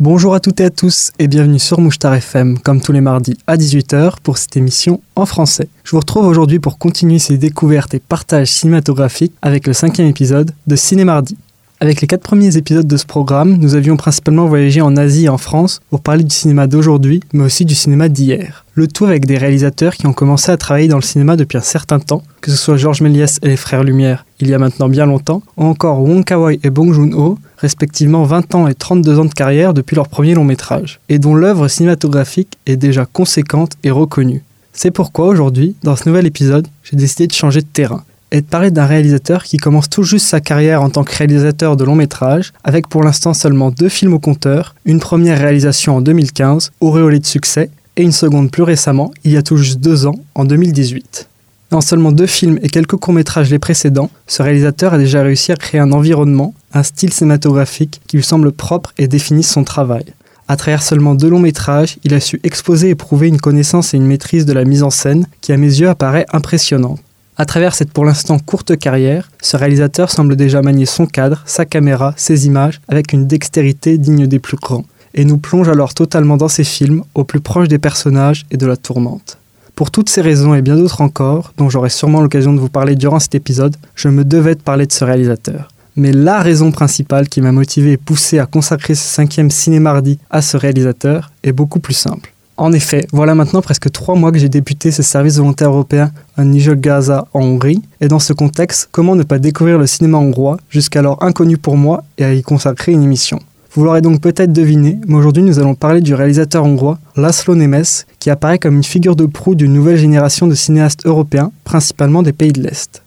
Bonjour à toutes et à tous et bienvenue sur Mouchtar FM, comme tous les mardis à 18h pour cette émission en français. Je vous retrouve aujourd'hui pour continuer ces découvertes et partages cinématographiques avec le cinquième épisode de Cinémardi. Avec les quatre premiers épisodes de ce programme, nous avions principalement voyagé en Asie et en France pour parler du cinéma d'aujourd'hui, mais aussi du cinéma d'hier. Le tout avec des réalisateurs qui ont commencé à travailler dans le cinéma depuis un certain temps, que ce soit Georges Méliès et les Frères Lumière, il y a maintenant bien longtemps, ou encore Wong Kar-wai et Bong Joon-ho, respectivement 20 ans et 32 ans de carrière depuis leur premier long métrage, et dont l'œuvre cinématographique est déjà conséquente et reconnue. C'est pourquoi aujourd'hui, dans ce nouvel épisode, j'ai décidé de changer de terrain et de parler d'un réalisateur qui commence tout juste sa carrière en tant que réalisateur de long métrage, avec pour l'instant seulement deux films au compteur, une première réalisation en 2015, auréolée de succès, et une seconde plus récemment, il y a tout juste deux ans, en 2018. Dans seulement deux films et quelques courts-métrages les précédents, ce réalisateur a déjà réussi à créer un environnement, un style cinématographique qui lui semble propre et définisse son travail. À travers seulement deux longs métrages, il a su exposer et prouver une connaissance et une maîtrise de la mise en scène qui à mes yeux apparaît impressionnante. À travers cette pour l'instant courte carrière, ce réalisateur semble déjà manier son cadre, sa caméra, ses images avec une dextérité digne des plus grands, et nous plonge alors totalement dans ses films, au plus proche des personnages et de la tourmente. Pour toutes ces raisons et bien d'autres encore, dont j'aurai sûrement l'occasion de vous parler durant cet épisode, je me devais de parler de ce réalisateur. Mais la raison principale qui m'a motivé et poussé à consacrer ce cinquième cinémardi à ce réalisateur est beaucoup plus simple. En effet, voilà maintenant presque trois mois que j'ai débuté ce service volontaire européen à Nijolgaza en Hongrie, et dans ce contexte, comment ne pas découvrir le cinéma hongrois, jusqu'alors inconnu pour moi, et à y consacrer une émission? Vous l'aurez donc peut-être deviné, mais aujourd'hui nous allons parler du réalisateur hongrois Laszlo Nemes, qui apparaît comme une figure de proue d'une nouvelle génération de cinéastes européens, principalement des pays de l'Est.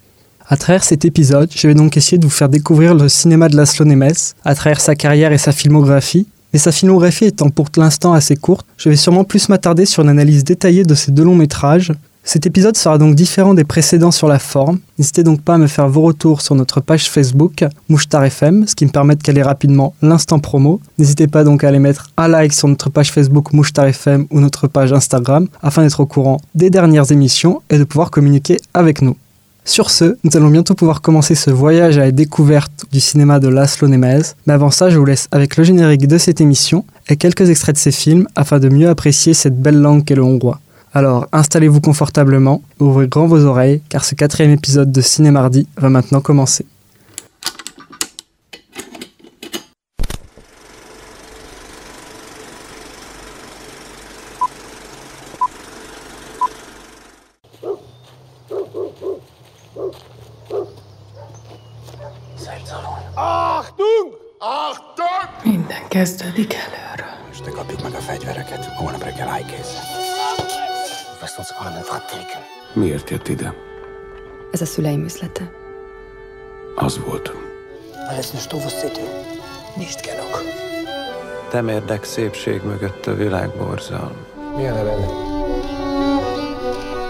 À travers cet épisode, je vais donc essayer de vous faire découvrir le cinéma de Laszlo Nemes, à travers sa carrière et sa filmographie, mais sa filmographie étant pour l'instant assez courte, je vais sûrement plus m'attarder sur une analyse détaillée de ces deux longs métrages. Cet épisode sera donc différent des précédents sur la forme. N'hésitez donc pas à me faire vos retours sur notre page Facebook, Mouchtar FM, ce qui me permet de caler rapidement l'instant promo. N'hésitez pas donc à aller mettre un like sur notre page Facebook Mouchtar FM ou notre page Instagram afin d'être au courant des dernières émissions et de pouvoir communiquer avec nous. Sur ce, nous allons bientôt pouvoir commencer ce voyage à la découverte du cinéma de Laszlo Nemes, mais avant ça, je vous laisse avec le générique de cette émission et quelques extraits de ces films afin de mieux apprécier cette belle langue qu'est le hongrois. Alors, installez-vous confortablement, ouvrez grand vos oreilles, car ce quatrième épisode de Cinémardi va maintenant commencer. Kezdődik előről. Most te kapjuk meg a fegyvereket. Holnap reggel állj készen. Miért jött ide? Ez a szüleim üzlete. Az volt. Nem érdek szépség mögött a világ borzalma. Milyen a benne?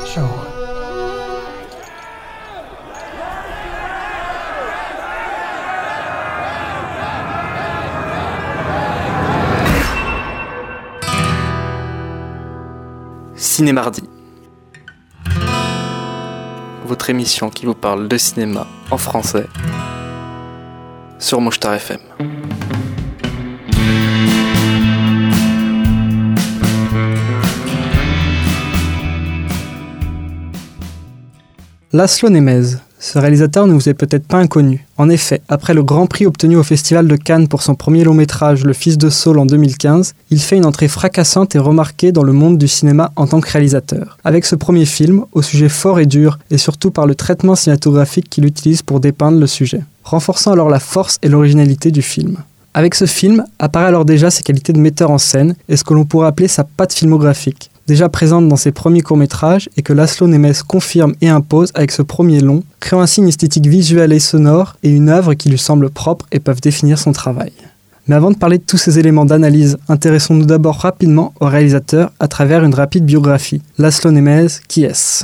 Sehol. Cinémardi. Votre émission qui vous parle de cinéma en français sur Mouchtar FM. Laszlo Nemes. Ce réalisateur ne vous est peut-être pas inconnu. En effet, après le grand prix obtenu au Festival de Cannes pour son premier long métrage Le Fils de Saul en 2015, il fait une entrée fracassante et remarquée dans le monde du cinéma en tant que réalisateur. Avec ce premier film, au sujet fort et dur, et surtout par le traitement cinématographique qu'il utilise pour dépeindre le sujet, renforçant alors la force et l'originalité du film. Avec ce film, apparaît alors déjà ses qualités de metteur en scène et ce que l'on pourrait appeler sa patte filmographique, déjà présente dans ses premiers courts-métrages et que Laszlo Nemes confirme et impose avec ce premier long, créant ainsi une esthétique visuelle et sonore et une œuvre qui lui semble propre et peuvent définir son travail. Mais avant de parler de tous ces éléments d'analyse, intéressons-nous d'abord rapidement au réalisateur à travers une rapide biographie. Laszlo Nemes, qui est-ce?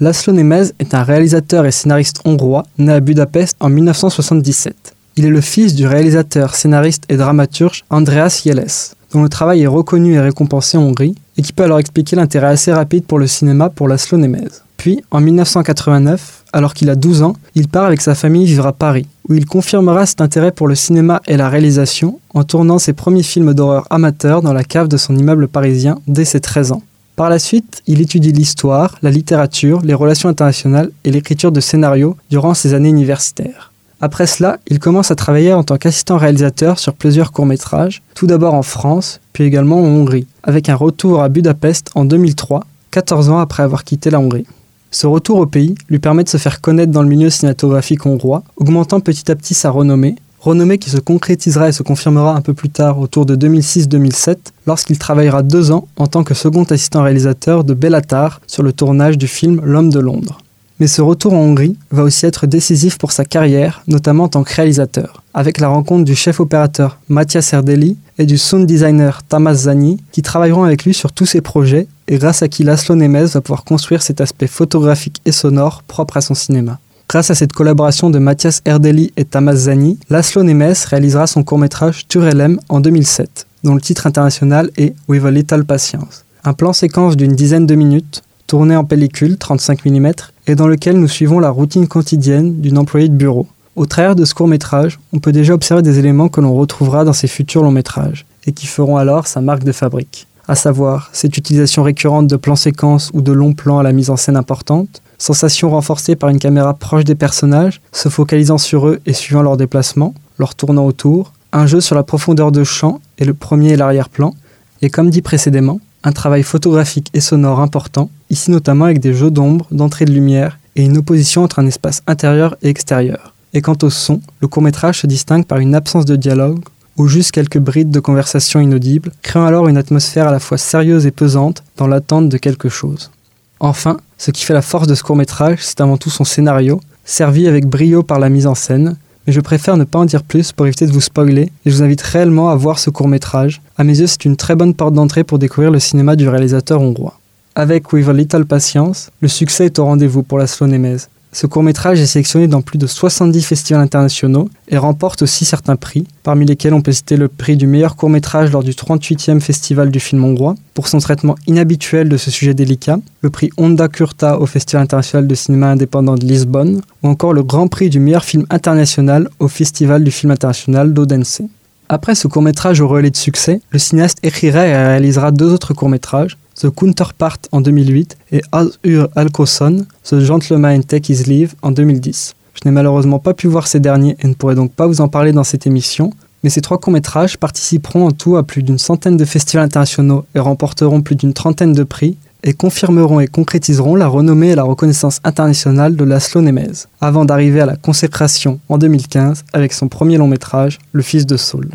Laszlo Nemes est un réalisateur et scénariste hongrois né à Budapest en 1977. Il est le fils du réalisateur, scénariste et dramaturge Andreas Jeles, dont le travail est reconnu et récompensé en Hongrie, et qui peut alors expliquer l'intérêt assez rapide pour le cinéma pour Laszlo Nemes. Puis, en 1989, alors qu'il a 12 ans, il part avec sa famille vivre à Paris, où il confirmera cet intérêt pour le cinéma et la réalisation en tournant ses premiers films d'horreur amateurs dans la cave de son immeuble parisien dès ses 13 ans. Par la suite, il étudie l'histoire, la littérature, les relations internationales et l'écriture de scénarios durant ses années universitaires. Après cela, il commence à travailler en tant qu'assistant réalisateur sur plusieurs courts-métrages, tout d'abord en France, puis également en Hongrie, avec un retour à Budapest en 2003, 14 ans après avoir quitté la Hongrie. Ce retour au pays lui permet de se faire connaître dans le milieu cinématographique hongrois, augmentant petit à petit sa renommée, renommée qui se concrétisera et se confirmera un peu plus tard autour de 2006-2007 lorsqu'il travaillera deux ans en tant que second assistant réalisateur de Bellatar sur le tournage du film L'homme de Londres. Mais ce retour en Hongrie va aussi être décisif pour sa carrière, notamment en tant que réalisateur, avec la rencontre du chef opérateur Mathias Erdeli et du sound designer Tamas Zani, qui travailleront avec lui sur tous ses projets et grâce à qui Laszlo Nemes va pouvoir construire cet aspect photographique et sonore propre à son cinéma. Grâce à cette collaboration de Mathias Erdeli et Tamas Zani, Laszlo Nemes réalisera son court-métrage Turelem en 2007, dont le titre international est With a Little Patience. Un plan séquence d'une dizaine de minutes, tourné en pellicule 35 mm, et dans lequel nous suivons la routine quotidienne d'une employée de bureau. Au travers de ce court-métrage, on peut déjà observer des éléments que l'on retrouvera dans ses futurs longs métrages, et qui feront alors sa marque de fabrique. À savoir, cette utilisation récurrente de plans séquences ou de longs plans à la mise en scène importante, sensation renforcée par une caméra proche des personnages, se focalisant sur eux et suivant leurs déplacements, leur tournant autour, un jeu sur la profondeur de champ et le premier et l'arrière-plan, et comme dit précédemment, un travail photographique et sonore important, ici notamment avec des jeux d'ombre, d'entrée de lumière et une opposition entre un espace intérieur et extérieur. Et quant au son, le court-métrage se distingue par une absence de dialogue ou juste quelques brides de conversation inaudibles, créant alors une atmosphère à la fois sérieuse et pesante dans l'attente de quelque chose. Enfin, ce qui fait la force de ce court-métrage, c'est avant tout son scénario, servi avec brio par la mise en scène, mais je préfère ne pas en dire plus pour éviter de vous spoiler, et je vous invite réellement à voir ce court-métrage. À mes yeux, c'est une très bonne porte d'entrée pour découvrir le cinéma du réalisateur hongrois. Avec With a Little Patience, le succès est au rendez-vous pour la Slonémez. Ce court-métrage est sélectionné dans plus de 70 festivals internationaux et remporte aussi certains prix, parmi lesquels on peut citer le prix du meilleur court-métrage lors du 38e Festival du film hongrois, pour son traitement inhabituel de ce sujet délicat, le prix Onda Curta au Festival international de cinéma indépendant de Lisbonne, ou encore le grand prix du meilleur film international au Festival du film international d'Odense. Après ce court-métrage au relais de succès, le cinéaste écrira et réalisera deux autres courts-métrages, The Counterpart en 2008 et As Ur Alcoson, The Gentleman Take His Leave en 2010. Je n'ai malheureusement pas pu voir ces derniers et ne pourrai donc pas vous en parler dans cette émission, mais ces trois courts-métrages participeront en tout à plus d'une centaine de festivals internationaux et remporteront plus d'une trentaine de prix et confirmeront et concrétiseront la renommée et la reconnaissance internationale de Laszlo Nemes, avant d'arriver à la consécration en 2015 avec son premier long métrage, Le Fils de Saul.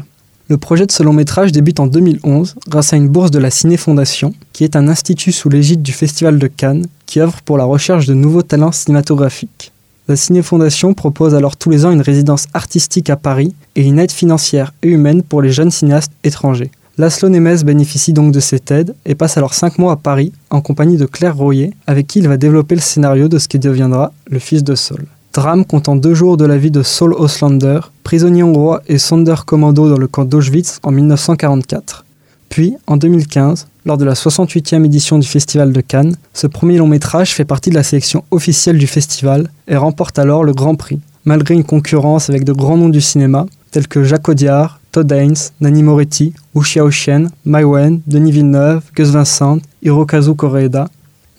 Le projet de ce long métrage débute en 2011 grâce à une bourse de la Ciné Fondation, qui est un institut sous l'égide du Festival de Cannes qui œuvre pour la recherche de nouveaux talents cinématographiques. La Ciné Fondation propose alors tous les ans une résidence artistique à Paris et une aide financière et humaine pour les jeunes cinéastes étrangers. Laszlo Nemes bénéficie donc de cette aide et passe alors 5 mois à Paris en compagnie de Claire Royer, avec qui il va développer le scénario de ce qui deviendra Le Fils de Saul drame comptant deux jours de la vie de Saul Oslander, prisonnier hongrois et Sonderkommando dans le camp d'Auschwitz en 1944. Puis, en 2015, lors de la 68e édition du Festival de Cannes, ce premier long métrage fait partie de la sélection officielle du festival et remporte alors le Grand Prix, malgré une concurrence avec de grands noms du cinéma, tels que Jacques Audiard, Todd Haynes, Nani Moretti, Wu Xiaoxian, Mai Wen, Denis Villeneuve, Gus Vincent, Hirokazu Koreeda,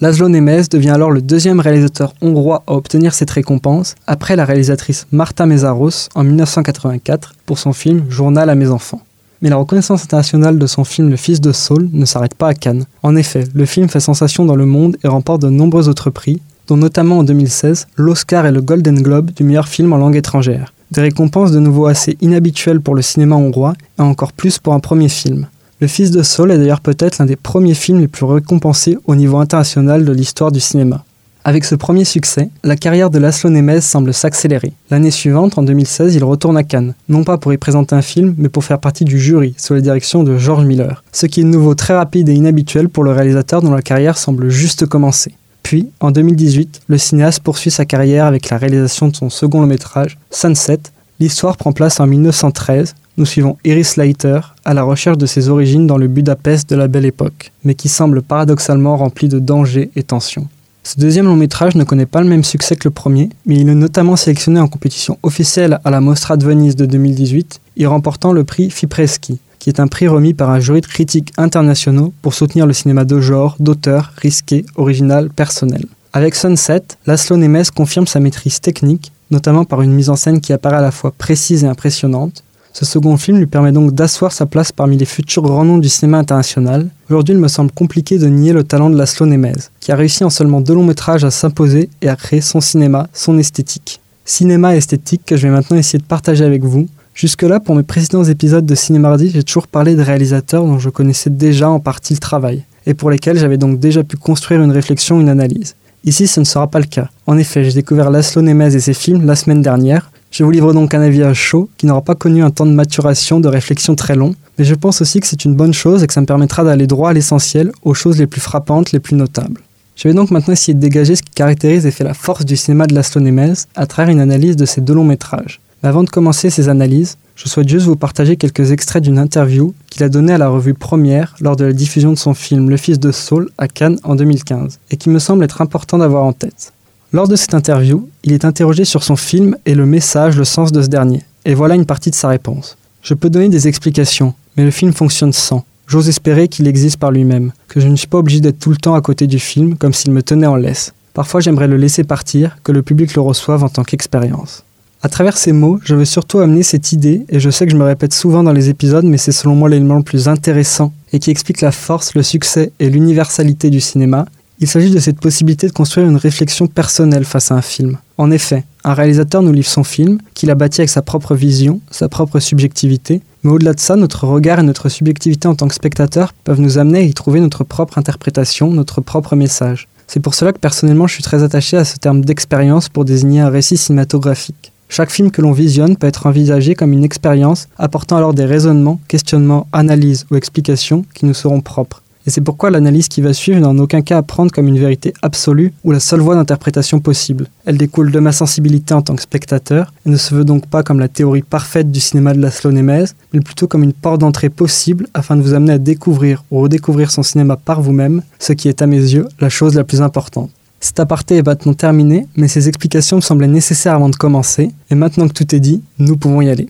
Laszlo Nemes devient alors le deuxième réalisateur hongrois à obtenir cette récompense, après la réalisatrice Marta Mézaros en 1984 pour son film Journal à mes enfants. Mais la reconnaissance internationale de son film Le Fils de Saul ne s'arrête pas à Cannes. En effet, le film fait sensation dans le monde et remporte de nombreux autres prix, dont notamment en 2016 l'Oscar et le Golden Globe du meilleur film en langue étrangère. Des récompenses de nouveau assez inhabituelles pour le cinéma hongrois et encore plus pour un premier film. Le Fils de Saul est d'ailleurs peut-être l'un des premiers films les plus récompensés au niveau international de l'histoire du cinéma. Avec ce premier succès, la carrière de Laszlo Nemes semble s'accélérer. L'année suivante, en 2016, il retourne à Cannes, non pas pour y présenter un film, mais pour faire partie du jury, sous la direction de George Miller, ce qui est de nouveau très rapide et inhabituel pour le réalisateur dont la carrière semble juste commencer. Puis, en 2018, le cinéaste poursuit sa carrière avec la réalisation de son second long métrage, Sunset. L'histoire prend place en 1913, nous suivons Iris Leiter à la recherche de ses origines dans le Budapest de la Belle Époque, mais qui semble paradoxalement rempli de dangers et tensions. Ce deuxième long métrage ne connaît pas le même succès que le premier, mais il est notamment sélectionné en compétition officielle à la Mostra de Venise de 2018, y remportant le prix Fipreschi, qui est un prix remis par un jury de critiques internationaux pour soutenir le cinéma de genre, d'auteur, risqué, original, personnel. Avec Sunset, Laszlo Nemes confirme sa maîtrise technique, notamment par une mise en scène qui apparaît à la fois précise et impressionnante, ce second film lui permet donc d'asseoir sa place parmi les futurs grands noms du cinéma international. Aujourd'hui, il me semble compliqué de nier le talent de Laszlo Nemes, qui a réussi en seulement deux longs métrages à s'imposer et à créer son cinéma, son esthétique. Cinéma esthétique que je vais maintenant essayer de partager avec vous. Jusque-là, pour mes précédents épisodes de Cinémardi, j'ai toujours parlé de réalisateurs dont je connaissais déjà en partie le travail, et pour lesquels j'avais donc déjà pu construire une réflexion, une analyse. Ici, ce ne sera pas le cas. En effet, j'ai découvert Laszlo Nemes et ses films la semaine dernière, je vous livre donc un avis à chaud qui n'aura pas connu un temps de maturation, de réflexion très long, mais je pense aussi que c'est une bonne chose et que ça me permettra d'aller droit à l'essentiel, aux choses les plus frappantes, les plus notables. Je vais donc maintenant essayer de dégager ce qui caractérise et fait la force du cinéma de Laszlo Nemes à travers une analyse de ces deux longs métrages. Mais avant de commencer ces analyses, je souhaite juste vous partager quelques extraits d'une interview qu'il a donnée à la revue Première lors de la diffusion de son film Le Fils de Saul à Cannes en 2015, et qui me semble être important d'avoir en tête. Lors de cette interview, il est interrogé sur son film et le message, le sens de ce dernier. Et voilà une partie de sa réponse. Je peux donner des explications, mais le film fonctionne sans. J'ose espérer qu'il existe par lui-même, que je ne suis pas obligé d'être tout le temps à côté du film comme s'il me tenait en laisse. Parfois j'aimerais le laisser partir, que le public le reçoive en tant qu'expérience. À travers ces mots, je veux surtout amener cette idée, et je sais que je me répète souvent dans les épisodes, mais c'est selon moi l'élément le plus intéressant et qui explique la force, le succès et l'universalité du cinéma, il s'agit de cette possibilité de construire une réflexion personnelle face à un film. En effet, un réalisateur nous livre son film, qu'il a bâti avec sa propre vision, sa propre subjectivité, mais au-delà de ça, notre regard et notre subjectivité en tant que spectateur peuvent nous amener à y trouver notre propre interprétation, notre propre message. C'est pour cela que personnellement je suis très attaché à ce terme d'expérience pour désigner un récit cinématographique. Chaque film que l'on visionne peut être envisagé comme une expérience, apportant alors des raisonnements, questionnements, analyses ou explications qui nous seront propres. Et c'est pourquoi l'analyse qui va suivre n'est en aucun cas à prendre comme une vérité absolue ou la seule voie d'interprétation possible. Elle découle de ma sensibilité en tant que spectateur et ne se veut donc pas comme la théorie parfaite du cinéma de Laszlo Nemes, mais plutôt comme une porte d'entrée possible afin de vous amener à découvrir ou redécouvrir son cinéma par vous-même, ce qui est à mes yeux la chose la plus importante. Cet aparté est maintenant terminé, mais ces explications me semblaient nécessaires avant de commencer, et maintenant que tout est dit, nous pouvons y aller.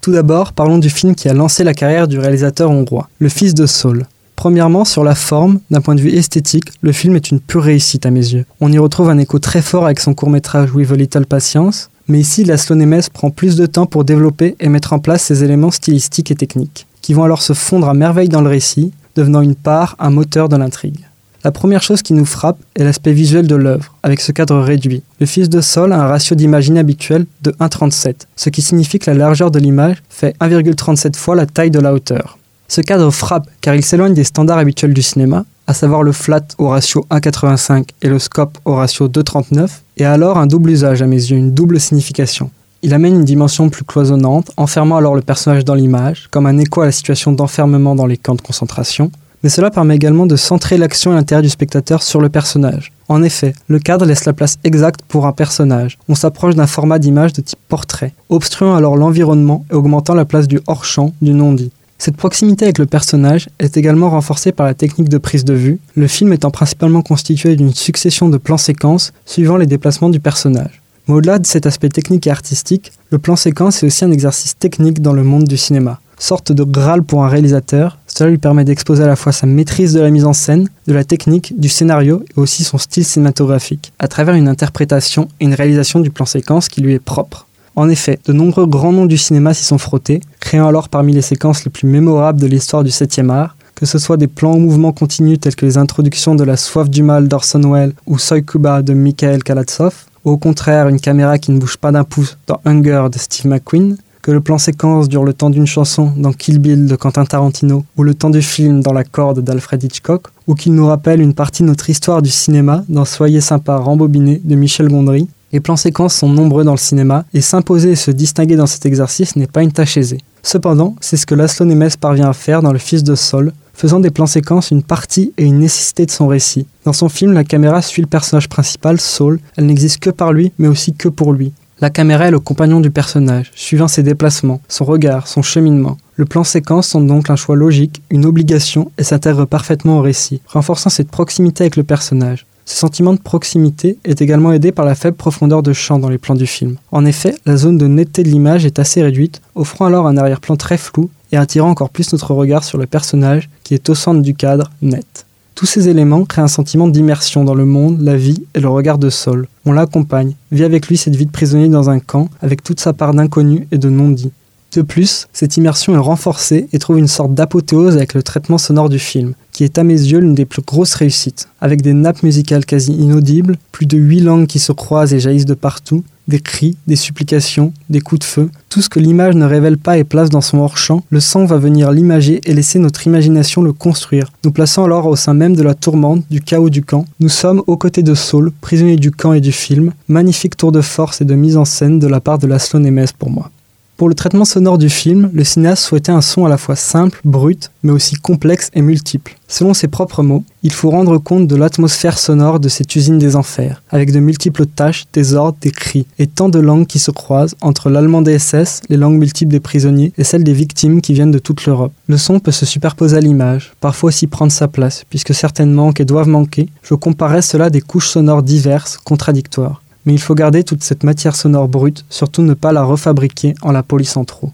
Tout d'abord, parlons du film qui a lancé la carrière du réalisateur hongrois, Le Fils de Saul. Premièrement, sur la forme, d'un point de vue esthétique, le film est une pure réussite à mes yeux. On y retrouve un écho très fort avec son court-métrage With a Little Patience, mais ici, Laszlo Nemes prend plus de temps pour développer et mettre en place ses éléments stylistiques et techniques, qui vont alors se fondre à merveille dans le récit, devenant une part, un moteur de l'intrigue. La première chose qui nous frappe est l'aspect visuel de l'œuvre, avec ce cadre réduit. Le Fils de Sol a un ratio d'image inhabituel de 1,37, ce qui signifie que la largeur de l'image fait 1,37 fois la taille de la hauteur. Ce cadre frappe car il s'éloigne des standards habituels du cinéma, à savoir le flat au ratio 1,85 et le scope au ratio 2,39, et a alors un double usage à mes yeux, une double signification. Il amène une dimension plus cloisonnante, enfermant alors le personnage dans l'image, comme un écho à la situation d'enfermement dans les camps de concentration, mais cela permet également de centrer l'action et l'intérêt du spectateur sur le personnage. En effet, le cadre laisse la place exacte pour un personnage. On s'approche d'un format d'image de type portrait, obstruant alors l'environnement et augmentant la place du hors-champ, du non-dit. Cette proximité avec le personnage est également renforcée par la technique de prise de vue, le film étant principalement constitué d'une succession de plans-séquences suivant les déplacements du personnage. Mais au-delà de cet aspect technique et artistique, le plan-séquence est aussi un exercice technique dans le monde du cinéma. Sorte de graal pour un réalisateur, cela lui permet d'exposer à la fois sa maîtrise de la mise en scène, de la technique, du scénario et aussi son style cinématographique, à travers une interprétation et une réalisation du plan-séquence qui lui est propre. En effet, de nombreux grands noms du cinéma s'y sont frottés, créant alors parmi les séquences les plus mémorables de l'histoire du 7e art, que ce soit des plans au mouvement continu tels que les introductions de La soif du mal d'Orson Welles ou Soy Cuba de Mikhail Kalatsov, ou au contraire une caméra qui ne bouge pas d'un pouce dans Hunger de Steve McQueen, que le plan séquence dure le temps d'une chanson dans Kill Bill de Quentin Tarantino ou le temps du film dans La corde d'Alfred Hitchcock, ou qu'il nous rappelle une partie de notre histoire du cinéma dans Soyez sympa rembobiné de Michel Gondry, les plans séquences sont nombreux dans le cinéma et s'imposer et se distinguer dans cet exercice n'est pas une tâche aisée. Cependant, c'est ce que Laszlo Nemes parvient à faire dans Le Fils de Sol, faisant des plans séquences une partie et une nécessité de son récit. Dans son film, la caméra suit le personnage principal, Saul, elle n'existe que par lui, mais aussi que pour lui. La caméra est le compagnon du personnage, suivant ses déplacements, son regard, son cheminement. Le plan séquence semble donc un choix logique, une obligation et s'intègre parfaitement au récit, renforçant cette proximité avec le personnage. Ce sentiment de proximité est également aidé par la faible profondeur de champ dans les plans du film. En effet, la zone de netteté de l'image est assez réduite, offrant alors un arrière-plan très flou et attirant encore plus notre regard sur le personnage qui est au centre du cadre net. Tous ces éléments créent un sentiment d'immersion dans le monde, la vie et le regard de Saul. On l'accompagne, vit avec lui cette vie de prisonnier dans un camp, avec toute sa part d'inconnu et de non-dit. De plus, cette immersion est renforcée et trouve une sorte d'apothéose avec le traitement sonore du film, est à mes yeux l'une des plus grosses réussites. Avec des nappes musicales quasi inaudibles, plus de huit langues qui se croisent et jaillissent de partout, des cris, des supplications, des coups de feu, tout ce que l'image ne révèle pas et place dans son hors-champ, le sang va venir l'imager et laisser notre imagination le construire, nous plaçant alors au sein même de la tourmente, du chaos du camp. Nous sommes aux côtés de Saul, prisonnier du camp et du film, magnifique tour de force et de mise en scène de la part de Laszlo Nemes pour moi. Pour le traitement sonore du film, le cinéaste souhaitait un son à la fois simple, brut, mais aussi complexe et multiple. Selon ses propres mots, il faut rendre compte de l'atmosphère sonore de cette usine des enfers, avec de multiples tâches, des ordres, des cris, et tant de langues qui se croisent entre l'allemand des SS, les langues multiples des prisonniers, et celles des victimes qui viennent de toute l'Europe. Le son peut se superposer à l'image, parfois aussi prendre sa place, puisque certaines manquent et doivent manquer. Je comparais cela des couches sonores diverses, contradictoires mais il faut garder toute cette matière sonore brute, surtout ne pas la refabriquer en la polissant trop.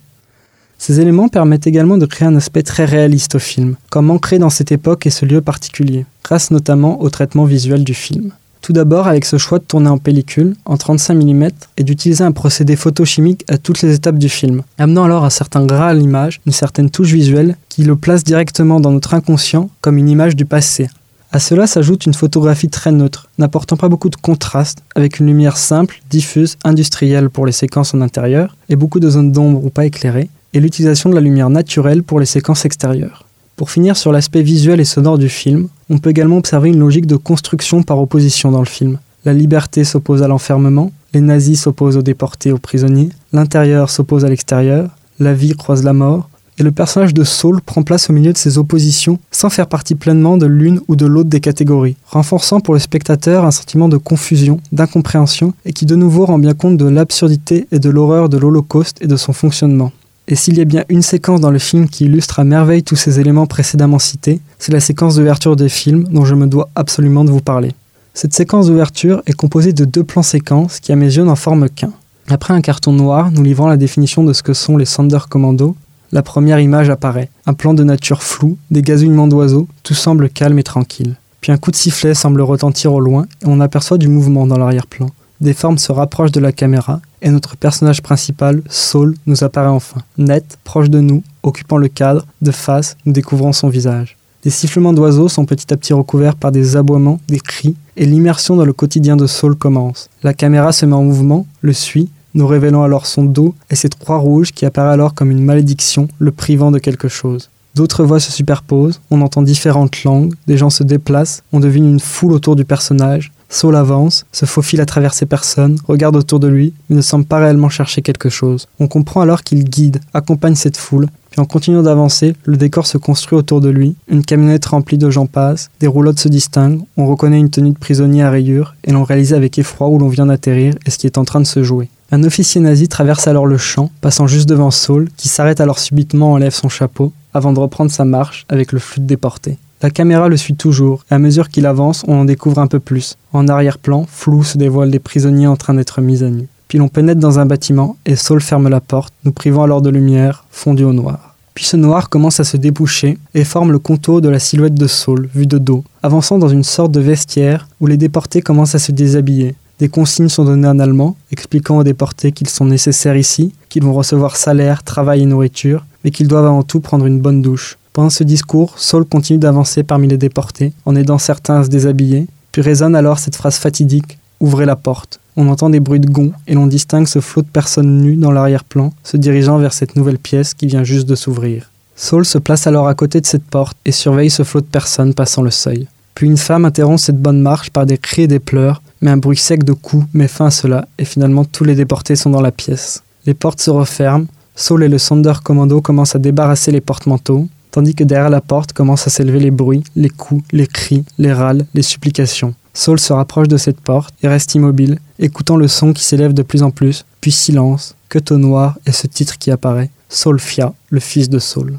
Ces éléments permettent également de créer un aspect très réaliste au film, comme ancré dans cette époque et ce lieu particulier, grâce notamment au traitement visuel du film. Tout d'abord avec ce choix de tourner en pellicule, en 35 mm, et d'utiliser un procédé photochimique à toutes les étapes du film, amenant alors un certain gras à l'image, une certaine touche visuelle, qui le place directement dans notre inconscient comme une image du passé, à cela s'ajoute une photographie très neutre, n'apportant pas beaucoup de contraste, avec une lumière simple, diffuse, industrielle pour les séquences en intérieur, et beaucoup de zones d'ombre ou pas éclairées, et l'utilisation de la lumière naturelle pour les séquences extérieures. Pour finir sur l'aspect visuel et sonore du film, on peut également observer une logique de construction par opposition dans le film. La liberté s'oppose à l'enfermement, les nazis s'opposent aux déportés, aux prisonniers, l'intérieur s'oppose à l'extérieur, la vie croise la mort, et le personnage de Saul prend place au milieu de ces oppositions sans faire partie pleinement de l'une ou de l'autre des catégories, renforçant pour le spectateur un sentiment de confusion, d'incompréhension et qui de nouveau rend bien compte de l'absurdité et de l'horreur de l'Holocauste et de son fonctionnement. Et s'il y a bien une séquence dans le film qui illustre à merveille tous ces éléments précédemment cités, c'est la séquence d'ouverture des films dont je me dois absolument de vous parler. Cette séquence d'ouverture est composée de deux plans séquences qui à mes yeux n'en forment qu'un. Après un carton noir nous livrant la définition de ce que sont les Sander Commando, la première image apparaît. Un plan de nature flou, des gazouillements d'oiseaux, tout semble calme et tranquille. Puis un coup de sifflet semble retentir au loin et on aperçoit du mouvement dans l'arrière-plan. Des formes se rapprochent de la caméra et notre personnage principal, Saul, nous apparaît enfin. Net, proche de nous, occupant le cadre, de face, nous découvrons son visage. Des sifflements d'oiseaux sont petit à petit recouverts par des aboiements, des cris, et l'immersion dans le quotidien de Saul commence. La caméra se met en mouvement, le suit, nous révélons alors son dos et cette croix rouge qui apparaît alors comme une malédiction, le privant de quelque chose. D'autres voix se superposent, on entend différentes langues, des gens se déplacent, on devine une foule autour du personnage. Saul avance, se faufile à travers ces personnes, regarde autour de lui, mais ne semble pas réellement chercher quelque chose. On comprend alors qu'il guide, accompagne cette foule, puis en continuant d'avancer, le décor se construit autour de lui, une camionnette remplie de gens passe, des roulottes se distinguent, on reconnaît une tenue de prisonnier à rayures, et l'on réalise avec effroi où l'on vient d'atterrir et ce qui est en train de se jouer. Un officier nazi traverse alors le champ, passant juste devant Saul, qui s'arrête alors subitement, enlève son chapeau, avant de reprendre sa marche avec le flux de déporté. La caméra le suit toujours, et à mesure qu'il avance, on en découvre un peu plus. En arrière-plan, flou se dévoilent des prisonniers en train d'être mis à nu. Puis l'on pénètre dans un bâtiment, et Saul ferme la porte, nous privant alors de lumière, fondue au noir. Puis ce noir commence à se déboucher et forme le contour de la silhouette de Saul, vue de dos, avançant dans une sorte de vestiaire où les déportés commencent à se déshabiller, des consignes sont données en allemand, expliquant aux déportés qu'ils sont nécessaires ici, qu'ils vont recevoir salaire, travail et nourriture, mais qu'ils doivent avant tout prendre une bonne douche. Pendant ce discours, Saul continue d'avancer parmi les déportés, en aidant certains à se déshabiller, puis résonne alors cette phrase fatidique Ouvrez la porte. On entend des bruits de gonds et l'on distingue ce flot de personnes nues dans l'arrière-plan, se dirigeant vers cette nouvelle pièce qui vient juste de s'ouvrir. Saul se place alors à côté de cette porte et surveille ce flot de personnes passant le seuil. Puis une femme interrompt cette bonne marche par des cris et des pleurs, mais un bruit sec de coups met fin à cela, et finalement tous les déportés sont dans la pièce. Les portes se referment, Saul et le Sonder Commando commencent à débarrasser les porte-manteaux, tandis que derrière la porte commencent à s'élever les bruits, les coups, les cris, les râles, les supplications. Saul se rapproche de cette porte et reste immobile, écoutant le son qui s'élève de plus en plus, puis silence, que noir et ce titre qui apparaît, Saul Fia, le fils de Saul.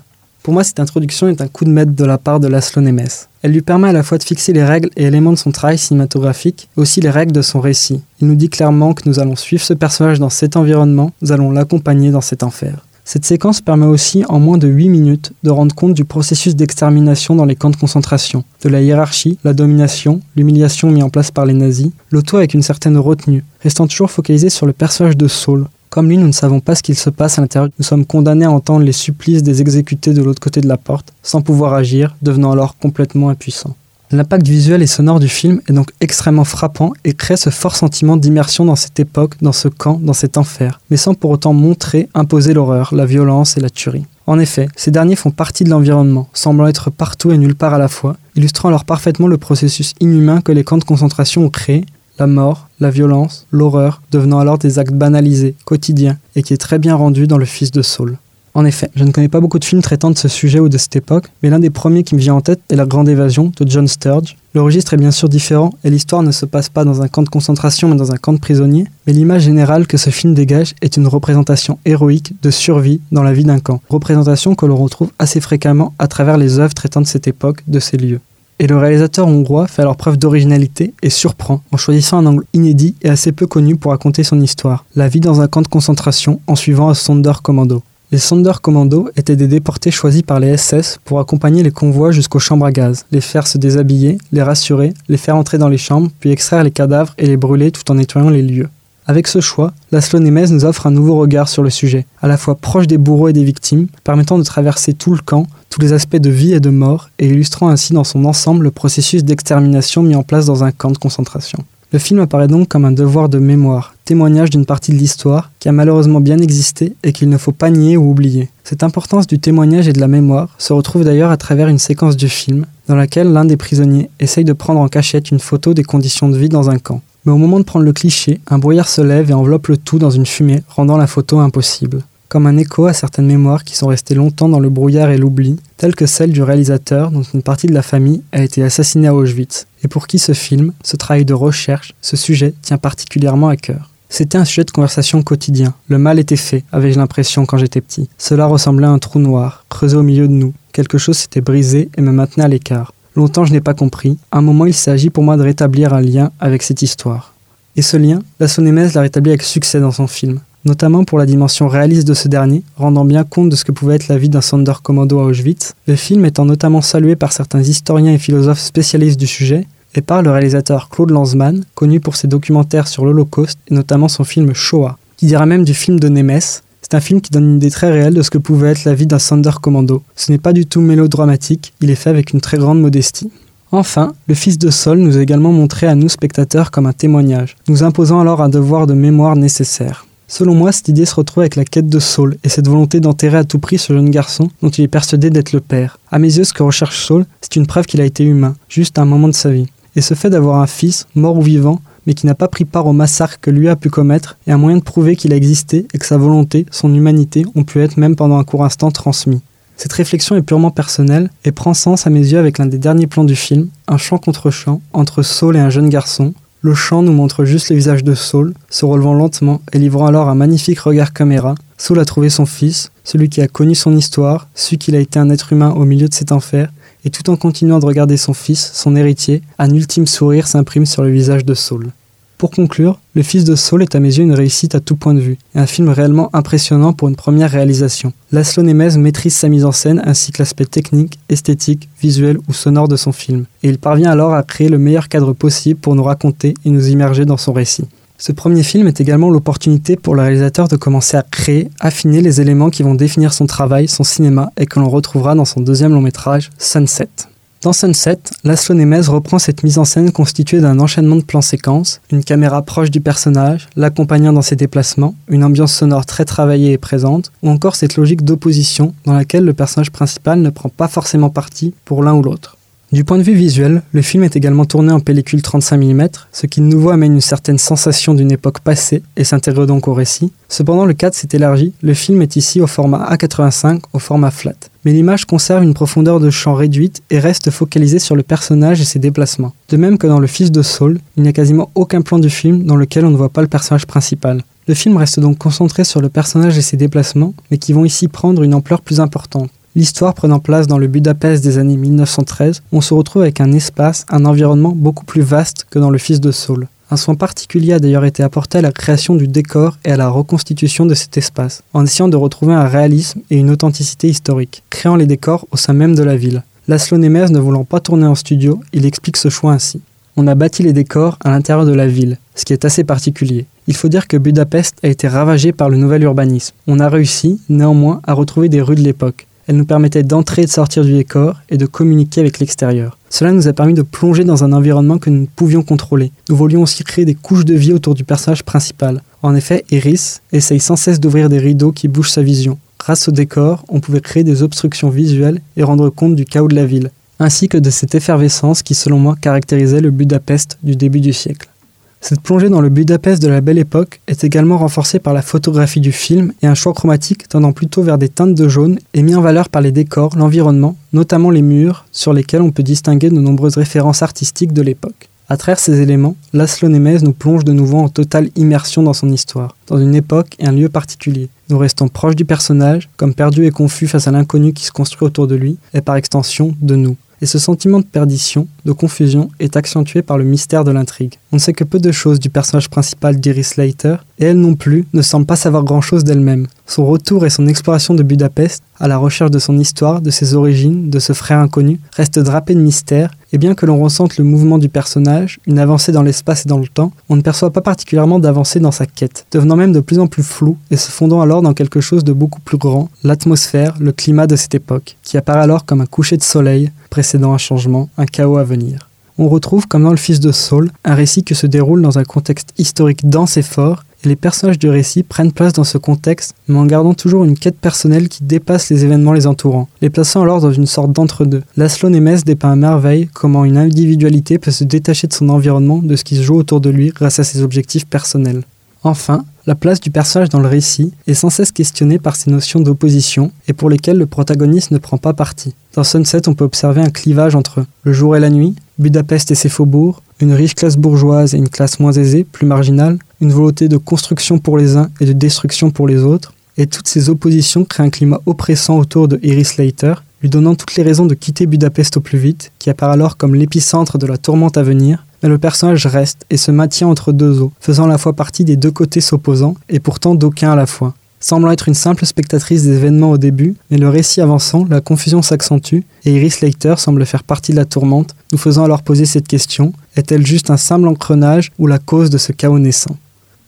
Pour moi, cette introduction est un coup de maître de la part de Laszlo Nemes. Elle lui permet à la fois de fixer les règles et éléments de son travail cinématographique, aussi les règles de son récit. Il nous dit clairement que nous allons suivre ce personnage dans cet environnement, nous allons l'accompagner dans cet enfer. Cette séquence permet aussi, en moins de 8 minutes, de rendre compte du processus d'extermination dans les camps de concentration, de la hiérarchie, la domination, l'humiliation mise en place par les nazis, l'auto avec une certaine retenue, restant toujours focalisé sur le personnage de Saul. Comme lui, nous ne savons pas ce qu'il se passe à l'intérieur, nous sommes condamnés à entendre les supplices des exécutés de l'autre côté de la porte, sans pouvoir agir, devenant alors complètement impuissants. L'impact visuel et sonore du film est donc extrêmement frappant et crée ce fort sentiment d'immersion dans cette époque, dans ce camp, dans cet enfer, mais sans pour autant montrer, imposer l'horreur, la violence et la tuerie. En effet, ces derniers font partie de l'environnement, semblant être partout et nulle part à la fois, illustrant alors parfaitement le processus inhumain que les camps de concentration ont créé, la mort, la violence, l'horreur, devenant alors des actes banalisés, quotidiens, et qui est très bien rendu dans le Fils de Saul. En effet, je ne connais pas beaucoup de films traitant de ce sujet ou de cette époque, mais l'un des premiers qui me vient en tête est La Grande Évasion de John Sturge. Le registre est bien sûr différent et l'histoire ne se passe pas dans un camp de concentration mais dans un camp de prisonniers, mais l'image générale que ce film dégage est une représentation héroïque de survie dans la vie d'un camp. Représentation que l'on retrouve assez fréquemment à travers les œuvres traitant de cette époque, de ces lieux. Et le réalisateur hongrois fait alors preuve d'originalité et surprend en choisissant un angle inédit et assez peu connu pour raconter son histoire, la vie dans un camp de concentration en suivant un Sonderkommando. Les Sonderkommando étaient des déportés choisis par les SS pour accompagner les convois jusqu'aux chambres à gaz, les faire se déshabiller, les rassurer, les faire entrer dans les chambres, puis extraire les cadavres et les brûler tout en nettoyant les lieux. Avec ce choix, Laszlo Nemes nous offre un nouveau regard sur le sujet, à la fois proche des bourreaux et des victimes, permettant de traverser tout le camp, tous les aspects de vie et de mort, et illustrant ainsi dans son ensemble le processus d'extermination mis en place dans un camp de concentration. Le film apparaît donc comme un devoir de mémoire, témoignage d'une partie de l'histoire qui a malheureusement bien existé et qu'il ne faut pas nier ou oublier. Cette importance du témoignage et de la mémoire se retrouve d'ailleurs à travers une séquence du film dans laquelle l'un des prisonniers essaye de prendre en cachette une photo des conditions de vie dans un camp. Mais au moment de prendre le cliché, un brouillard se lève et enveloppe le tout dans une fumée, rendant la photo impossible comme un écho à certaines mémoires qui sont restées longtemps dans le brouillard et l'oubli, telles que celle du réalisateur dont une partie de la famille a été assassinée à Auschwitz, et pour qui ce film, ce travail de recherche, ce sujet tient particulièrement à cœur. C'était un sujet de conversation quotidien. Le mal était fait, avais-je l'impression quand j'étais petit. Cela ressemblait à un trou noir, creusé au milieu de nous. Quelque chose s'était brisé et me maintenait à l'écart. Longtemps je n'ai pas compris. À un moment il s'agit pour moi de rétablir un lien avec cette histoire. Et ce lien, la Sonémès l'a rétabli avec succès dans son film notamment pour la dimension réaliste de ce dernier, rendant bien compte de ce que pouvait être la vie d'un Sonderkommando à Auschwitz, le film étant notamment salué par certains historiens et philosophes spécialistes du sujet, et par le réalisateur Claude Lanzmann, connu pour ses documentaires sur l'Holocauste et notamment son film Shoah, qui dira même du film de Nemes. C'est un film qui donne une idée très réelle de ce que pouvait être la vie d'un Sonderkommando. Ce n'est pas du tout mélodramatique, il est fait avec une très grande modestie. Enfin, le Fils de Sol nous a également montré à nous spectateurs comme un témoignage, nous imposant alors un devoir de mémoire nécessaire. Selon moi, cette idée se retrouve avec la quête de Saul et cette volonté d'enterrer à tout prix ce jeune garçon dont il est persuadé d'être le père. À mes yeux, ce que recherche Saul, c'est une preuve qu'il a été humain, juste à un moment de sa vie. Et ce fait d'avoir un fils, mort ou vivant, mais qui n'a pas pris part au massacre que lui a pu commettre, est un moyen de prouver qu'il a existé et que sa volonté, son humanité, ont pu être même pendant un court instant transmis. Cette réflexion est purement personnelle et prend sens à mes yeux avec l'un des derniers plans du film, un chant contre chant entre Saul et un jeune garçon, le chant nous montre juste le visage de Saul, se relevant lentement et livrant alors un magnifique regard caméra. Saul a trouvé son fils, celui qui a connu son histoire, su qu'il a été un être humain au milieu de cet enfer, et tout en continuant de regarder son fils, son héritier, un ultime sourire s'imprime sur le visage de Saul. Pour conclure, Le Fils de Saul est à mes yeux une réussite à tout point de vue, et un film réellement impressionnant pour une première réalisation. Laszlo Nemes maîtrise sa mise en scène ainsi que l'aspect technique, esthétique, visuel ou sonore de son film, et il parvient alors à créer le meilleur cadre possible pour nous raconter et nous immerger dans son récit. Ce premier film est également l'opportunité pour le réalisateur de commencer à créer, affiner les éléments qui vont définir son travail, son cinéma, et que l'on retrouvera dans son deuxième long métrage, Sunset. Dans Sunset, Laszlo Nemes reprend cette mise en scène constituée d'un enchaînement de plans séquences, une caméra proche du personnage, l'accompagnant dans ses déplacements, une ambiance sonore très travaillée et présente, ou encore cette logique d'opposition dans laquelle le personnage principal ne prend pas forcément parti pour l'un ou l'autre. Du point de vue visuel, le film est également tourné en pellicule 35 mm, ce qui de nouveau amène une certaine sensation d'une époque passée et s'intègre donc au récit. Cependant, le cadre s'est élargi, le film est ici au format A85, au format flat. Mais l'image conserve une profondeur de champ réduite et reste focalisée sur le personnage et ses déplacements. De même que dans Le Fils de Saul, il n'y a quasiment aucun plan du film dans lequel on ne voit pas le personnage principal. Le film reste donc concentré sur le personnage et ses déplacements, mais qui vont ici prendre une ampleur plus importante. L'histoire prenant place dans le Budapest des années 1913, on se retrouve avec un espace, un environnement beaucoup plus vaste que dans le Fils de Saul. Un soin particulier a d'ailleurs été apporté à la création du décor et à la reconstitution de cet espace, en essayant de retrouver un réalisme et une authenticité historique, créant les décors au sein même de la ville. Laszlo Nemes ne voulant pas tourner en studio, il explique ce choix ainsi. On a bâti les décors à l'intérieur de la ville, ce qui est assez particulier. Il faut dire que Budapest a été ravagée par le nouvel urbanisme. On a réussi, néanmoins, à retrouver des rues de l'époque. Elles nous permettaient d'entrer et de sortir du décor et de communiquer avec l'extérieur. Cela nous a permis de plonger dans un environnement que nous ne pouvions contrôler. Nous voulions aussi créer des couches de vie autour du personnage principal. En effet, Iris essaye sans cesse d'ouvrir des rideaux qui bougent sa vision. Grâce au décor, on pouvait créer des obstructions visuelles et rendre compte du chaos de la ville, ainsi que de cette effervescence qui, selon moi, caractérisait le Budapest du début du siècle. Cette plongée dans le Budapest de la Belle Époque est également renforcée par la photographie du film et un choix chromatique tendant plutôt vers des teintes de jaune et mis en valeur par les décors, l'environnement, notamment les murs, sur lesquels on peut distinguer de nombreuses références artistiques de l'époque. À travers ces éléments, Laszlo Nemes nous plonge de nouveau en totale immersion dans son histoire, dans une époque et un lieu particulier. Nous restons proches du personnage, comme perdu et confus face à l'inconnu qui se construit autour de lui, et par extension de nous et ce sentiment de perdition, de confusion, est accentué par le mystère de l'intrigue. On ne sait que peu de choses du personnage principal d'Iris Slater, et elle non plus ne semble pas savoir grand-chose d'elle-même. Son retour et son exploration de Budapest, à la recherche de son histoire, de ses origines, de ce frère inconnu, restent drapés de mystère, et bien que l'on ressente le mouvement du personnage, une avancée dans l'espace et dans le temps, on ne perçoit pas particulièrement d'avancée dans sa quête, devenant même de plus en plus flou et se fondant alors dans quelque chose de beaucoup plus grand, l'atmosphère, le climat de cette époque, qui apparaît alors comme un coucher de soleil, précédant un changement, un chaos à venir. On retrouve, comme dans Le Fils de Saul, un récit qui se déroule dans un contexte historique dense et fort, et les personnages du récit prennent place dans ce contexte, mais en gardant toujours une quête personnelle qui dépasse les événements les entourant, les plaçant alors dans une sorte d'entre-deux. Laszlo Nemes dépeint à merveille comment une individualité peut se détacher de son environnement, de ce qui se joue autour de lui grâce à ses objectifs personnels. Enfin, la place du personnage dans le récit est sans cesse questionnée par ces notions d'opposition et pour lesquelles le protagoniste ne prend pas parti. Dans Sunset, on peut observer un clivage entre le jour et la nuit, Budapest et ses faubourgs, une riche classe bourgeoise et une classe moins aisée, plus marginale, une volonté de construction pour les uns et de destruction pour les autres, et toutes ces oppositions créent un climat oppressant autour de Iris Slater, lui donnant toutes les raisons de quitter Budapest au plus vite, qui apparaît alors comme l'épicentre de la tourmente à venir, mais le personnage reste et se maintient entre deux eaux, faisant à la fois partie des deux côtés s'opposant, et pourtant d'aucun à la fois. Semblant être une simple spectatrice des événements au début, mais le récit avançant, la confusion s'accentue, et Iris Leiter semble faire partie de la tourmente, nous faisant alors poser cette question, est-elle juste un simple engrenage ou la cause de ce chaos naissant?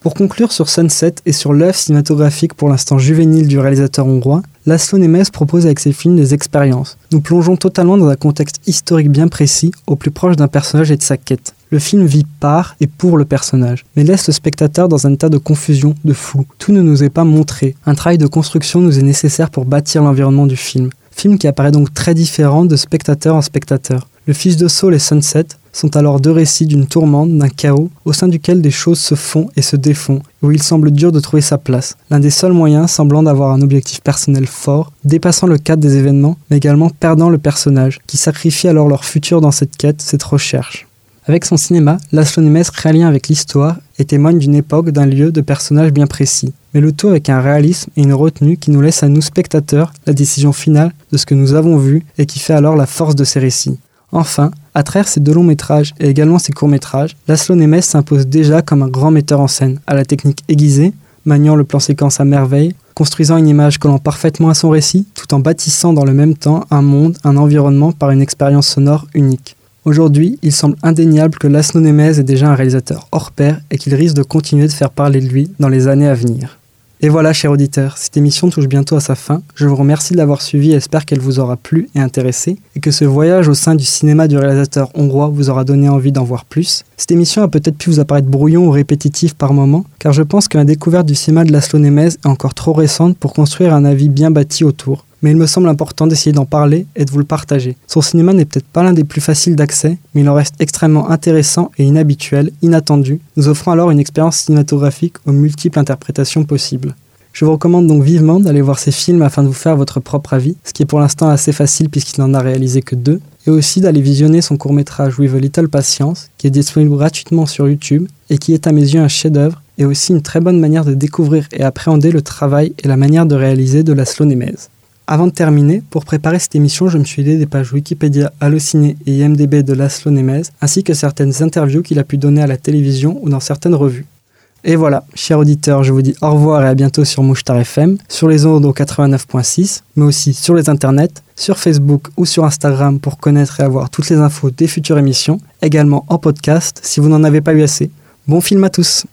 Pour conclure sur Sunset et sur l'œuvre cinématographique pour l'instant juvénile du réalisateur hongrois, Laszlo Nemes propose avec ses films des expériences. Nous plongeons totalement dans un contexte historique bien précis, au plus proche d'un personnage et de sa quête. Le film vit par et pour le personnage, mais laisse le spectateur dans un état de confusion, de flou. Tout ne nous est pas montré. Un travail de construction nous est nécessaire pour bâtir l'environnement du film. Film qui apparaît donc très différent de spectateur en spectateur. Le Fils de Saul et Sunset sont alors deux récits d'une tourmente, d'un chaos, au sein duquel des choses se font et se défont, où il semble dur de trouver sa place. L'un des seuls moyens semblant d'avoir un objectif personnel fort, dépassant le cadre des événements, mais également perdant le personnage, qui sacrifie alors leur futur dans cette quête, cette recherche. Avec son cinéma, Laszlo Nemes crée avec l'histoire et témoigne d'une époque, d'un lieu, de personnages bien précis, mais le tout avec un réalisme et une retenue qui nous laisse à nous spectateurs la décision finale de ce que nous avons vu et qui fait alors la force de ces récits. Enfin, à travers ses deux longs métrages et également ses courts métrages, Laszlo Nemes s'impose déjà comme un grand metteur en scène, à la technique aiguisée, maniant le plan séquence à merveille, construisant une image collant parfaitement à son récit, tout en bâtissant dans le même temps un monde, un environnement par une expérience sonore unique. Aujourd'hui, il semble indéniable que Laszlo Nemes est déjà un réalisateur hors pair et qu'il risque de continuer de faire parler de lui dans les années à venir. Et voilà, chers auditeurs, cette émission touche bientôt à sa fin. Je vous remercie de l'avoir suivie et espère qu'elle vous aura plu et intéressé, et que ce voyage au sein du cinéma du réalisateur hongrois vous aura donné envie d'en voir plus. Cette émission a peut-être pu vous apparaître brouillon ou répétitif par moments, car je pense que la découverte du cinéma de Laszlo Nemes est encore trop récente pour construire un avis bien bâti autour mais il me semble important d'essayer d'en parler et de vous le partager. Son cinéma n'est peut-être pas l'un des plus faciles d'accès, mais il en reste extrêmement intéressant et inhabituel, inattendu, nous offrant alors une expérience cinématographique aux multiples interprétations possibles. Je vous recommande donc vivement d'aller voir ces films afin de vous faire votre propre avis, ce qui est pour l'instant assez facile puisqu'il n'en a réalisé que deux, et aussi d'aller visionner son court-métrage With a Little Patience, qui est disponible gratuitement sur YouTube et qui est à mes yeux un chef-d'œuvre et aussi une très bonne manière de découvrir et appréhender le travail et la manière de réaliser de la Slow Nemes. Avant de terminer, pour préparer cette émission, je me suis aidé des pages Wikipédia, Allociné et IMDB de Laszlo Nemes, ainsi que certaines interviews qu'il a pu donner à la télévision ou dans certaines revues. Et voilà, chers auditeurs, je vous dis au revoir et à bientôt sur Mouchtar FM, sur les ondes au 89.6, mais aussi sur les internets, sur Facebook ou sur Instagram pour connaître et avoir toutes les infos des futures émissions, également en podcast si vous n'en avez pas eu assez. Bon film à tous